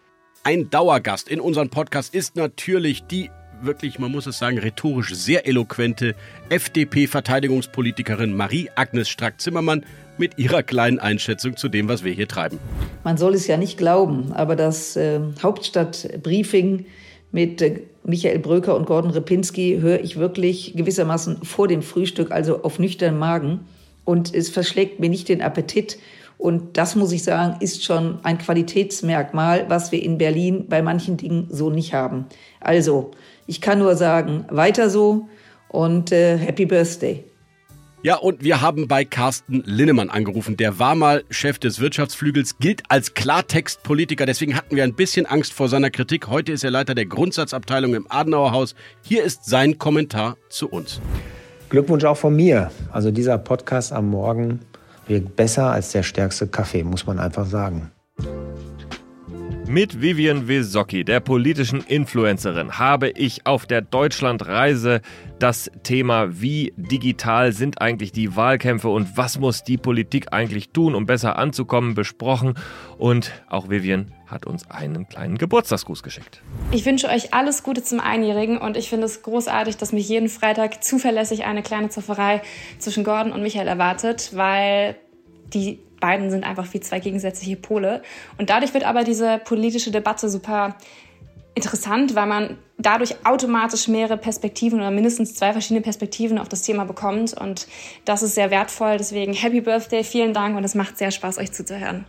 Ein Dauergast in unserem Podcast ist natürlich die wirklich, man muss es sagen, rhetorisch sehr eloquente FDP-Verteidigungspolitikerin Marie-Agnes Strack-Zimmermann mit ihrer kleinen Einschätzung zu dem, was wir hier treiben. Man soll es ja nicht glauben, aber das äh, Hauptstadtbriefing mit äh, Michael Bröker und Gordon Repinski höre ich wirklich gewissermaßen vor dem Frühstück, also auf nüchternen Magen. Und es verschlägt mir nicht den Appetit. Und das muss ich sagen, ist schon ein Qualitätsmerkmal, was wir in Berlin bei manchen Dingen so nicht haben. Also, ich kann nur sagen, weiter so und äh, Happy Birthday. Ja, und wir haben bei Carsten Linnemann angerufen. Der war mal Chef des Wirtschaftsflügels, gilt als Klartextpolitiker. Deswegen hatten wir ein bisschen Angst vor seiner Kritik. Heute ist er Leiter der Grundsatzabteilung im Adenauerhaus. Hier ist sein Kommentar zu uns. Glückwunsch auch von mir. Also dieser Podcast am Morgen wirkt besser als der stärkste Kaffee, muss man einfach sagen. Mit Vivian Wesocki, der politischen Influencerin, habe ich auf der Deutschlandreise das Thema, wie digital sind eigentlich die Wahlkämpfe und was muss die Politik eigentlich tun, um besser anzukommen, besprochen. Und auch Vivian hat uns einen kleinen Geburtstagsgruß geschickt. Ich wünsche euch alles Gute zum Einjährigen und ich finde es großartig, dass mich jeden Freitag zuverlässig eine kleine Zofferei zwischen Gordon und Michael erwartet, weil die beiden sind einfach wie zwei gegensätzliche Pole. Und dadurch wird aber diese politische Debatte super interessant, weil man dadurch automatisch mehrere Perspektiven oder mindestens zwei verschiedene Perspektiven auf das Thema bekommt. Und das ist sehr wertvoll. Deswegen Happy Birthday, vielen Dank und es macht sehr Spaß, euch zuzuhören.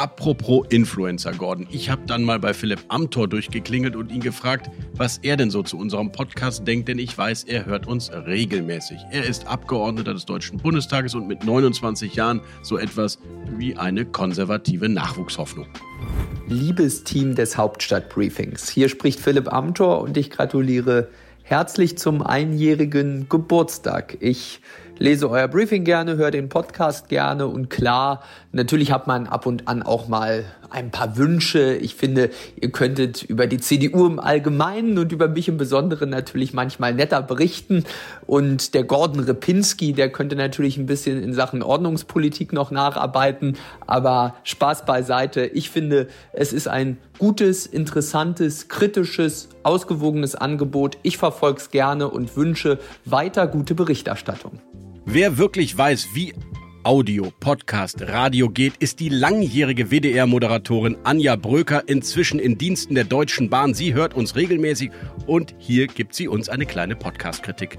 Apropos Influencer, Gordon. Ich habe dann mal bei Philipp Amthor durchgeklingelt und ihn gefragt, was er denn so zu unserem Podcast denkt, denn ich weiß, er hört uns regelmäßig. Er ist Abgeordneter des Deutschen Bundestages und mit 29 Jahren so etwas wie eine konservative Nachwuchshoffnung. Liebes Team des Hauptstadtbriefings, hier spricht Philipp Amthor und ich gratuliere herzlich zum einjährigen Geburtstag. Ich lese euer Briefing gerne, höre den Podcast gerne und klar, natürlich hat man ab und an auch mal ein paar Wünsche. Ich finde, ihr könntet über die CDU im Allgemeinen und über mich im Besonderen natürlich manchmal netter berichten. Und der Gordon Repinski, der könnte natürlich ein bisschen in Sachen Ordnungspolitik noch nacharbeiten. Aber Spaß beiseite. Ich finde, es ist ein gutes, interessantes, kritisches, ausgewogenes Angebot. Ich verfolge es gerne und wünsche weiter gute Berichterstattung. Wer wirklich weiß, wie Audio, Podcast, Radio geht, ist die langjährige WDR-Moderatorin Anja Bröker inzwischen in Diensten der Deutschen Bahn. Sie hört uns regelmäßig und hier gibt sie uns eine kleine Podcast-Kritik.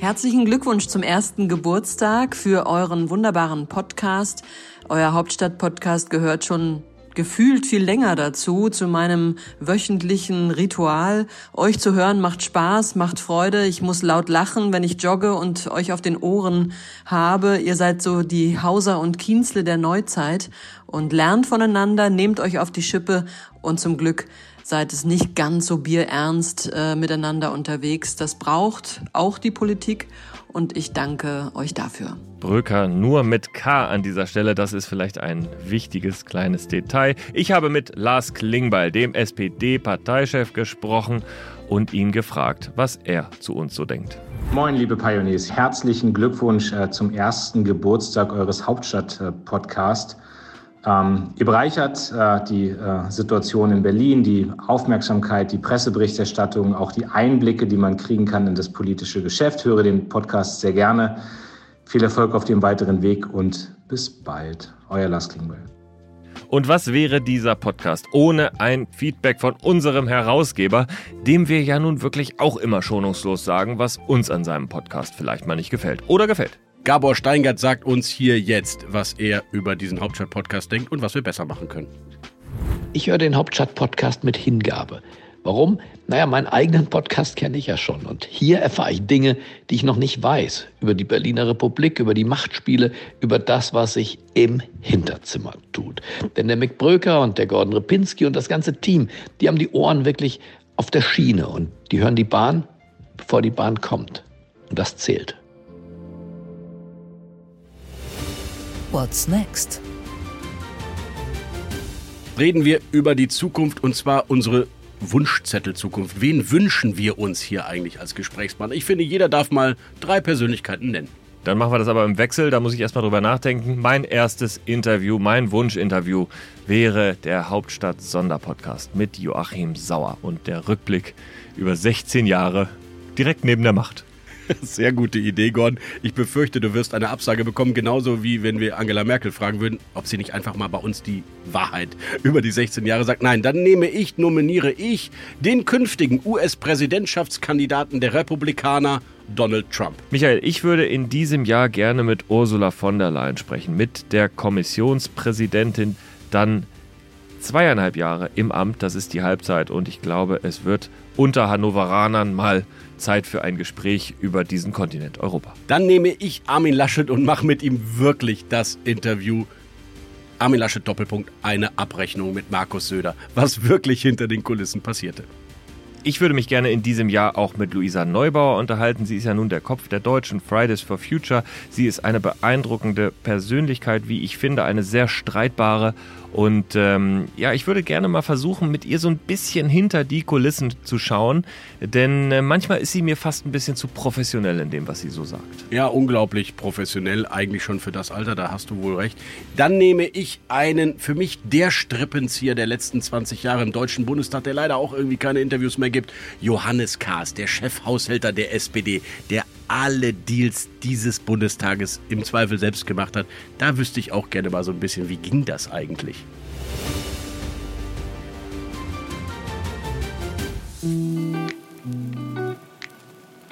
Herzlichen Glückwunsch zum ersten Geburtstag für euren wunderbaren Podcast. Euer Hauptstadt-Podcast gehört schon gefühlt viel länger dazu, zu meinem wöchentlichen Ritual. Euch zu hören macht Spaß, macht Freude. Ich muss laut lachen, wenn ich jogge und euch auf den Ohren habe. Ihr seid so die Hauser und Kienzle der Neuzeit und lernt voneinander, nehmt euch auf die Schippe und zum Glück seid es nicht ganz so bierernst äh, miteinander unterwegs. Das braucht auch die Politik und ich danke euch dafür. Bröker nur mit K an dieser Stelle. Das ist vielleicht ein wichtiges kleines Detail. Ich habe mit Lars Klingbeil, dem SPD-Parteichef, gesprochen und ihn gefragt, was er zu uns so denkt. Moin, liebe Pioneers. Herzlichen Glückwunsch äh, zum ersten Geburtstag eures Hauptstadt-Podcasts. Ähm, ihr bereichert äh, die äh, Situation in Berlin, die Aufmerksamkeit, die Presseberichterstattung, auch die Einblicke, die man kriegen kann in das politische Geschäft. Höre den Podcast sehr gerne. Viel Erfolg auf dem weiteren Weg und bis bald. Euer Lars Klingbeil. Und was wäre dieser Podcast ohne ein Feedback von unserem Herausgeber, dem wir ja nun wirklich auch immer schonungslos sagen, was uns an seinem Podcast vielleicht mal nicht gefällt oder gefällt. Gabor Steingart sagt uns hier jetzt, was er über diesen Hauptstadt-Podcast denkt und was wir besser machen können. Ich höre den Hauptstadt-Podcast mit Hingabe. Warum? Naja, meinen eigenen Podcast kenne ich ja schon. Und hier erfahre ich Dinge, die ich noch nicht weiß. Über die Berliner Republik, über die Machtspiele, über das, was sich im Hinterzimmer tut. Denn der Mick Bröker und der Gordon Repinski und das ganze Team, die haben die Ohren wirklich auf der Schiene. Und die hören die Bahn, bevor die Bahn kommt. Und das zählt. What's next? Reden wir über die Zukunft und zwar unsere Wunschzettel Zukunft. Wen wünschen wir uns hier eigentlich als Gesprächspartner? Ich finde, jeder darf mal drei Persönlichkeiten nennen. Dann machen wir das aber im Wechsel, da muss ich erstmal drüber nachdenken. Mein erstes Interview, mein Wunschinterview wäre der Hauptstadt-Sonderpodcast mit Joachim Sauer und der Rückblick über 16 Jahre direkt neben der Macht. Sehr gute Idee, Gordon. Ich befürchte, du wirst eine Absage bekommen, genauso wie wenn wir Angela Merkel fragen würden, ob sie nicht einfach mal bei uns die Wahrheit über die 16 Jahre sagt. Nein, dann nehme ich, nominiere ich den künftigen US-Präsidentschaftskandidaten der Republikaner, Donald Trump. Michael, ich würde in diesem Jahr gerne mit Ursula von der Leyen sprechen, mit der Kommissionspräsidentin, dann zweieinhalb Jahre im Amt, das ist die Halbzeit und ich glaube, es wird unter Hannoveranern mal Zeit für ein Gespräch über diesen Kontinent Europa. Dann nehme ich Armin Laschet und mache mit ihm wirklich das Interview. Armin Laschet Doppelpunkt, eine Abrechnung mit Markus Söder, was wirklich hinter den Kulissen passierte. Ich würde mich gerne in diesem Jahr auch mit Luisa Neubauer unterhalten. Sie ist ja nun der Kopf der deutschen Fridays for Future. Sie ist eine beeindruckende Persönlichkeit, wie ich finde, eine sehr streitbare und ähm, ja, ich würde gerne mal versuchen, mit ihr so ein bisschen hinter die Kulissen zu schauen, denn äh, manchmal ist sie mir fast ein bisschen zu professionell in dem, was sie so sagt. Ja, unglaublich professionell, eigentlich schon für das Alter, da hast du wohl recht. Dann nehme ich einen, für mich der Strippenzieher der letzten 20 Jahre im Deutschen Bundestag, der leider auch irgendwie keine Interviews mehr gibt, Johannes Kahrs, der Chefhaushälter der SPD, der alle Deals dieses Bundestages im Zweifel selbst gemacht hat. Da wüsste ich auch gerne mal so ein bisschen, wie ging das eigentlich?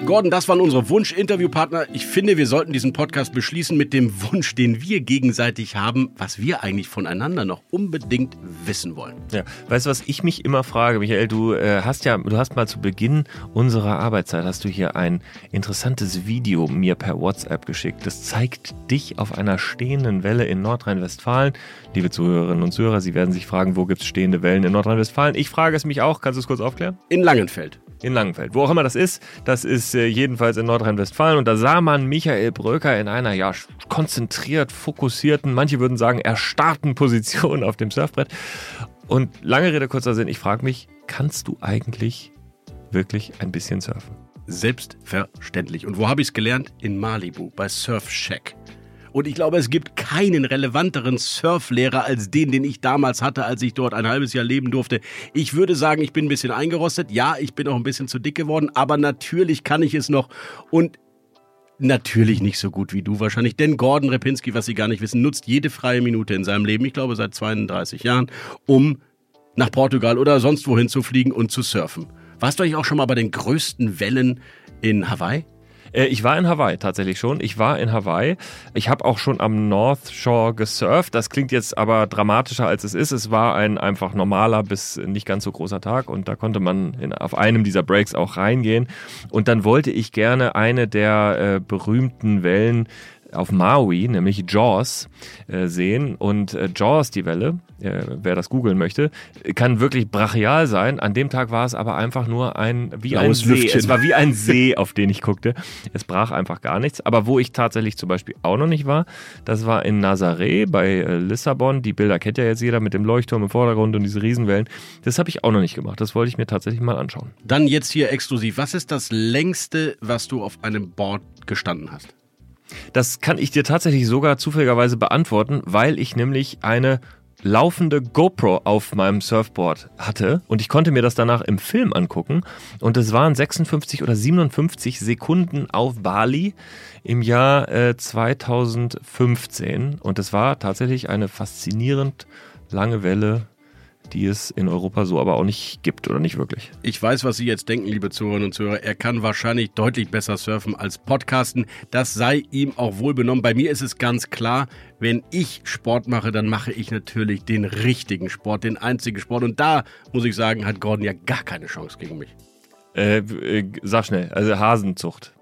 Gordon, das waren unsere Wunsch-Interviewpartner. Ich finde, wir sollten diesen Podcast beschließen mit dem Wunsch, den wir gegenseitig haben, was wir eigentlich voneinander noch unbedingt wissen wollen. Ja, weißt du, was ich mich immer frage, Michael, du äh, hast ja, du hast mal zu Beginn unserer Arbeitszeit hast du hier ein interessantes Video mir per WhatsApp geschickt. Das zeigt dich auf einer stehenden Welle in Nordrhein-Westfalen. Liebe Zuhörerinnen und Zuhörer, Sie werden sich fragen, wo gibt es stehende Wellen in Nordrhein-Westfalen? Ich frage es mich auch. Kannst du es kurz aufklären? In Langenfeld in Langenfeld. Wo auch immer das ist, das ist äh, jedenfalls in Nordrhein-Westfalen. Und da sah man Michael Bröker in einer ja konzentriert, fokussierten, manche würden sagen erstarrten Position auf dem Surfbrett. Und lange Rede, kurzer Sinn, ich frage mich, kannst du eigentlich wirklich ein bisschen surfen? Selbstverständlich. Und wo habe ich es gelernt? In Malibu, bei Surf Shack. Und ich glaube, es gibt keinen relevanteren Surflehrer als den, den ich damals hatte, als ich dort ein halbes Jahr leben durfte. Ich würde sagen, ich bin ein bisschen eingerostet. Ja, ich bin auch ein bisschen zu dick geworden, aber natürlich kann ich es noch. Und Natürlich nicht so gut wie du wahrscheinlich, denn Gordon Repinski, was Sie gar nicht wissen, nutzt jede freie Minute in seinem Leben, ich glaube seit 32 Jahren, um nach Portugal oder sonst wohin zu fliegen und zu surfen. Warst du eigentlich auch schon mal bei den größten Wellen in Hawaii? Äh, ich war in Hawaii tatsächlich schon. Ich war in Hawaii. Ich habe auch schon am North Shore gesurft. Das klingt jetzt aber dramatischer als es ist. Es war ein einfach normaler bis nicht ganz so großer Tag und da konnte man in, auf einem dieser Breaks auch reingehen. Und dann wollte ich gerne eine der äh, berühmten Wellen auf Maui, nämlich Jaws, äh, sehen. Und äh, Jaws, die Welle, äh, wer das googeln möchte, kann wirklich brachial sein. An dem Tag war es aber einfach nur ein, wie Blaues ein See. Lüftchen. Es war wie ein See, auf den ich guckte. Es brach einfach gar nichts. Aber wo ich tatsächlich zum Beispiel auch noch nicht war, das war in Nazaré bei äh, Lissabon. Die Bilder kennt ja jetzt jeder mit dem Leuchtturm im Vordergrund und diese Riesenwellen. Das habe ich auch noch nicht gemacht. Das wollte ich mir tatsächlich mal anschauen. Dann jetzt hier exklusiv. Was ist das längste, was du auf einem Board gestanden hast? Das kann ich dir tatsächlich sogar zufälligerweise beantworten, weil ich nämlich eine laufende GoPro auf meinem Surfboard hatte und ich konnte mir das danach im Film angucken. Und es waren 56 oder 57 Sekunden auf Bali im Jahr äh, 2015 und es war tatsächlich eine faszinierend lange Welle, die es in Europa so aber auch nicht gibt oder nicht wirklich. Ich weiß, was Sie jetzt denken, liebe Zuhörerinnen und Zuhörer. Er kann wahrscheinlich deutlich besser surfen als Podcasten. Das sei ihm auch wohl benommen. Bei mir ist es ganz klar, wenn ich Sport mache, dann mache ich natürlich den richtigen Sport, den einzigen Sport. Und da, muss ich sagen, hat Gordon ja gar keine Chance gegen mich. Äh, äh, sag schnell, also Hasenzucht.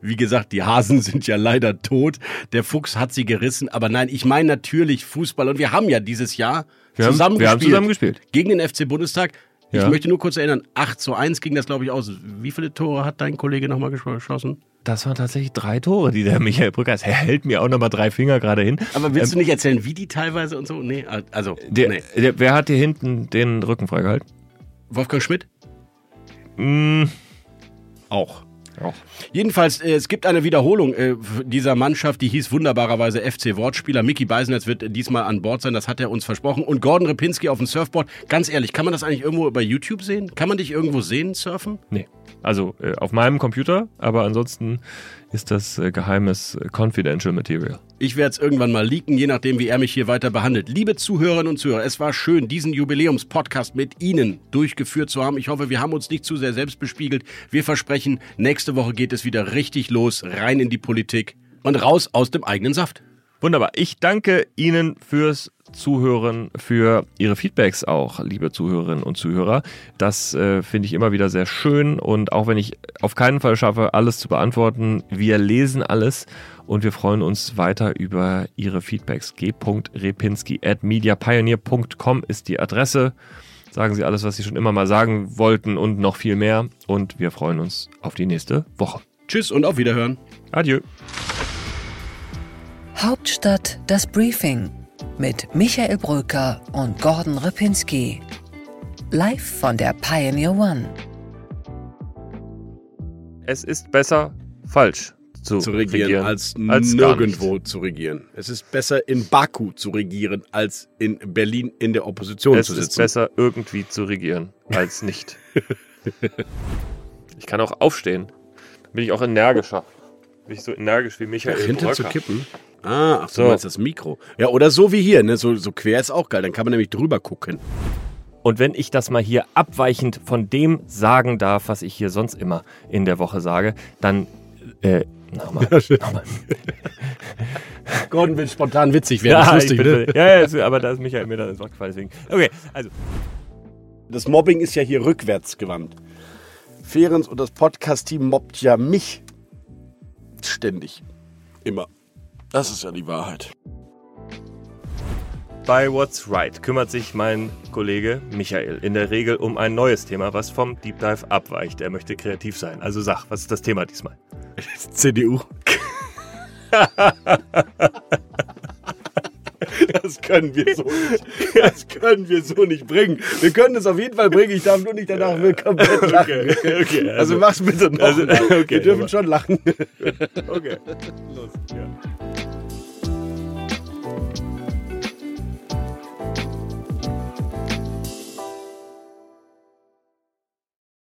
Wie gesagt, die Hasen sind ja leider tot. Der Fuchs hat sie gerissen. Aber nein, ich meine natürlich Fußball. Und wir haben ja dieses Jahr Wir haben- zusammen, wir haben gespielt, zusammen gespielt. Gegen den FC Bundestag. Ich Ja. möchte nur kurz erinnern, 8 zu 1 ging das, glaube ich, aus. Wie viele Tore hat dein Kollege nochmal geschossen? Das waren tatsächlich drei Tore, die der Michael Brücker ist. Er hält mir auch nochmal drei Finger gerade hin. Aber willst Ähm, du nicht erzählen, wie die teilweise und so? Nee, also. Der, nee. der, wer hat dir hinten den Rücken freigehalten? Wolfgang Schmidt? Mm, auch. Auch. Jedenfalls, äh, es gibt eine Wiederholung äh, dieser Mannschaft, die hieß wunderbarerweise FC Wortspieler. Mickey Beisenherz wird diesmal an Bord sein, das hat er uns versprochen. Und Gordon Repinski auf dem Surfboard. Ganz ehrlich, kann man das eigentlich irgendwo bei YouTube sehen? Kann man dich irgendwo sehen, surfen? Nee. Also äh, auf meinem Computer, aber ansonsten ist das äh, geheimes äh, Confidential Material. Ich werde es irgendwann mal leaken, je nachdem, wie er mich hier weiter behandelt. Liebe Zuhörerinnen und Zuhörer, es war schön, diesen Jubiläumspodcast mit Ihnen durchgeführt zu haben. Ich hoffe, wir haben uns nicht zu sehr selbst bespiegelt. Wir versprechen, nächste Woche geht es wieder richtig los, rein in die Politik und raus aus dem eigenen Saft. Wunderbar. Ich danke Ihnen fürs Zuhören, für Ihre Feedbacks auch, liebe Zuhörerinnen und Zuhörer. Das äh, finde ich immer wieder sehr schön und auch wenn ich auf keinen Fall schaffe, alles zu beantworten, wir lesen alles und wir freuen uns weiter über Ihre Feedbacks. g.repinski.mediapioneer.com ist die Adresse. Sagen Sie alles, was Sie schon immer mal sagen wollten und noch viel mehr und wir freuen uns auf die nächste Woche. Tschüss und auf Wiederhören. Adieu. Hauptstadt das Briefing mit Michael Bröker und Gordon Ripinski. Live von der Pioneer One. Es ist besser, falsch zu, zu regieren, als, als nicht. nirgendwo zu regieren. Es ist besser in Baku zu regieren, als in Berlin in der Opposition Es zu ist sitzen. besser, irgendwie zu regieren, als nicht. ich kann auch aufstehen. Dann bin ich auch energischer. Bin ich so energisch wie Michael Dahinter zu kippen. Ah, ach, du So. meinst das Mikro. Ja, oder so wie hier, ne? So, so quer ist auch geil. Dann kann man nämlich drüber gucken. Und wenn ich das mal hier abweichend von dem sagen darf, was ich hier sonst immer in der Woche sage, dann äh, nochmal. nochmal. Gordon will spontan witzig werden. das ist lustig, bin, ne? ja, ja, aber da ist Michael mir dann ins Wort gefallen. Deswegen. Okay, also. Das Mobbing ist ja hier rückwärts gewandt. Ferenc und das Podcast-Team mobbt ja mich ständig. Immer. Das ist ja die Wahrheit. Bei What's Right kümmert sich mein Kollege Michael in der Regel um ein neues Thema, was vom Deep Dive abweicht. Er möchte kreativ sein. Also sag, was ist das Thema diesmal? CDU. Das können wir so nicht. Das können wir so nicht bringen. Wir können es auf jeden Fall bringen. Ich darf nur nicht danach komplett lachen. Okay, okay, also, also- mach's bitte noch. also, okay, wir dürfen aber- schon lachen. Okay. Los, ja.